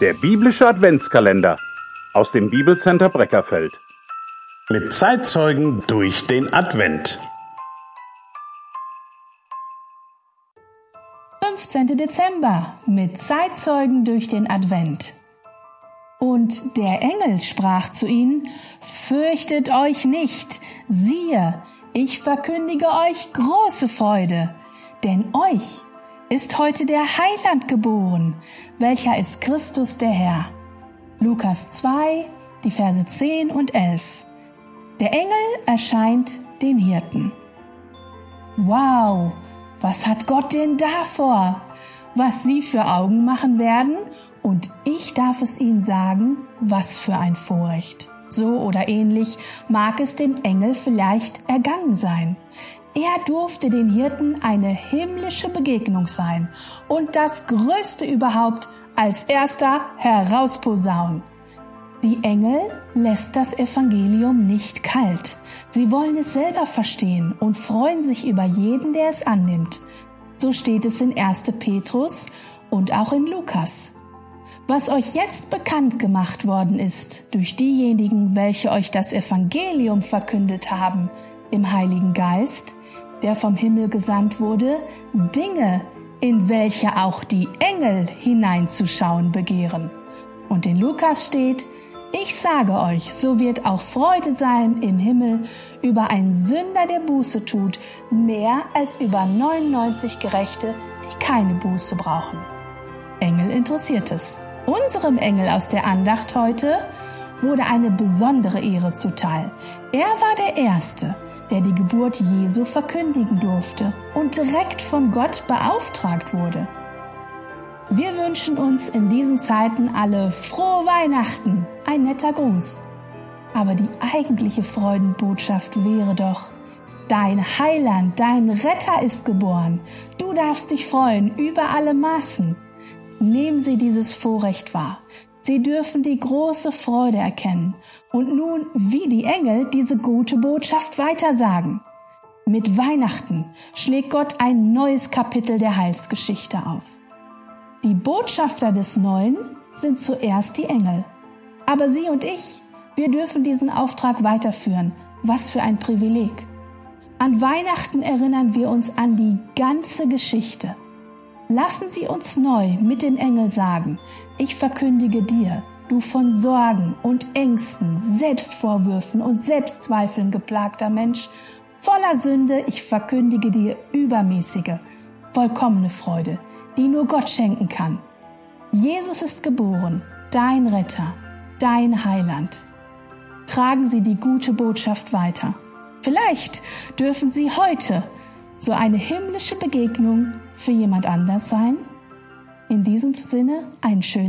Der biblische Adventskalender aus dem Bibelcenter Breckerfeld. Mit Zeitzeugen durch den Advent. 15. Dezember mit Zeitzeugen durch den Advent. Und der Engel sprach zu ihnen, Fürchtet euch nicht, siehe, ich verkündige euch große Freude, denn euch ist heute der Heiland geboren, welcher ist Christus der Herr. Lukas 2, die Verse 10 und 11. Der Engel erscheint den Hirten. Wow, was hat Gott denn da vor? Was sie für Augen machen werden? Und ich darf es ihnen sagen, was für ein Vorrecht. So oder ähnlich mag es dem Engel vielleicht ergangen sein. Er durfte den Hirten eine himmlische Begegnung sein und das Größte überhaupt als erster herausposaunen. Die Engel lässt das Evangelium nicht kalt. Sie wollen es selber verstehen und freuen sich über jeden, der es annimmt. So steht es in 1. Petrus und auch in Lukas. Was euch jetzt bekannt gemacht worden ist durch diejenigen, welche euch das Evangelium verkündet haben, im Heiligen Geist, der vom Himmel gesandt wurde, Dinge, in welche auch die Engel hineinzuschauen begehren. Und in Lukas steht, ich sage euch, so wird auch Freude sein im Himmel über einen Sünder, der Buße tut, mehr als über 99 Gerechte, die keine Buße brauchen. Engel interessiert es. Unserem Engel aus der Andacht heute wurde eine besondere Ehre zuteil. Er war der Erste, der die Geburt Jesu verkündigen durfte und direkt von Gott beauftragt wurde. Wir wünschen uns in diesen Zeiten alle frohe Weihnachten, ein netter Gruß. Aber die eigentliche Freudenbotschaft wäre doch, dein Heiland, dein Retter ist geboren. Du darfst dich freuen über alle Maßen. Nehmen Sie dieses Vorrecht wahr. Sie dürfen die große Freude erkennen und nun wie die Engel diese gute Botschaft weitersagen. Mit Weihnachten schlägt Gott ein neues Kapitel der Heilsgeschichte auf. Die Botschafter des Neuen sind zuerst die Engel. Aber Sie und ich, wir dürfen diesen Auftrag weiterführen. Was für ein Privileg. An Weihnachten erinnern wir uns an die ganze Geschichte. Lassen Sie uns neu mit den Engeln sagen, ich verkündige dir, du von Sorgen und Ängsten, Selbstvorwürfen und Selbstzweifeln geplagter Mensch, voller Sünde, ich verkündige dir übermäßige, vollkommene Freude, die nur Gott schenken kann. Jesus ist geboren, dein Retter, dein Heiland. Tragen Sie die gute Botschaft weiter. Vielleicht dürfen Sie heute so eine himmlische Begegnung für jemand anders sein? In diesem Sinne einen schönen